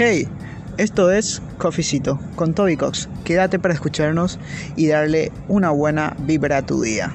Hey, esto es Coffeecito con Toby Cox. Quédate para escucharnos y darle una buena vibra a tu día.